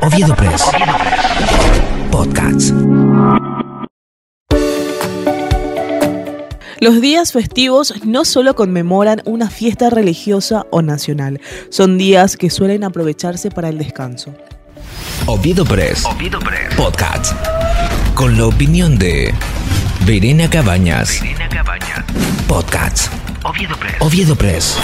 Oviedo Press. Podcasts. Los días festivos no solo conmemoran una fiesta religiosa o nacional, son días que suelen aprovecharse para el descanso. Oviedo Press. Podcasts. Con la opinión de Verena Cabañas. Podcasts. Oviedo Press.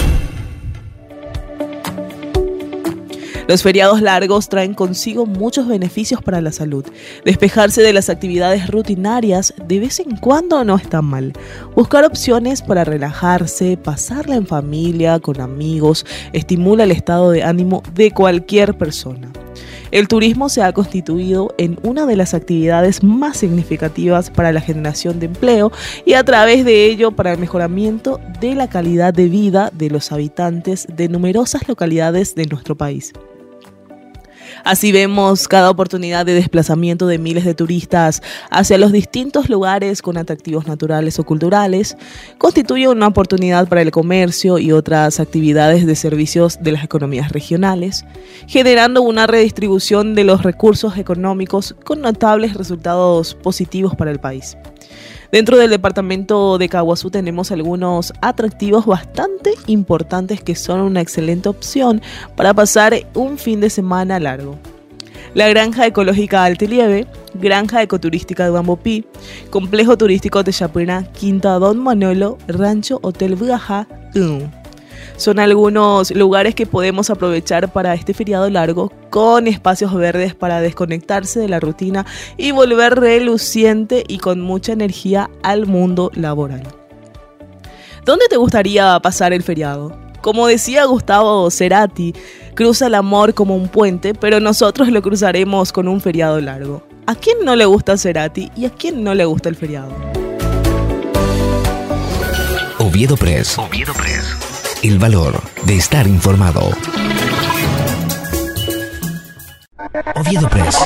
Los feriados largos traen consigo muchos beneficios para la salud. Despejarse de las actividades rutinarias de vez en cuando no está mal. Buscar opciones para relajarse, pasarla en familia, con amigos, estimula el estado de ánimo de cualquier persona. El turismo se ha constituido en una de las actividades más significativas para la generación de empleo y a través de ello para el mejoramiento de la calidad de vida de los habitantes de numerosas localidades de nuestro país. Así vemos cada oportunidad de desplazamiento de miles de turistas hacia los distintos lugares con atractivos naturales o culturales, constituye una oportunidad para el comercio y otras actividades de servicios de las economías regionales, generando una redistribución de los recursos económicos con notables resultados positivos para el país. Dentro del departamento de Caguazú tenemos algunos atractivos bastante importantes que son una excelente opción para pasar un fin de semana largo. La Granja Ecológica Altelieve, Granja Ecoturística de Bambopí, Complejo Turístico de Chapina, Quinta Don Manolo, Rancho Hotel Buajá, son algunos lugares que podemos aprovechar para este feriado largo con espacios verdes para desconectarse de la rutina y volver reluciente y con mucha energía al mundo laboral. ¿Dónde te gustaría pasar el feriado? Como decía Gustavo Cerati, cruza el amor como un puente, pero nosotros lo cruzaremos con un feriado largo. ¿A quién no le gusta Cerati y a quién no le gusta el feriado? Oviedo Press. Oviedo Press el valor de estar informado. Oviedo Press.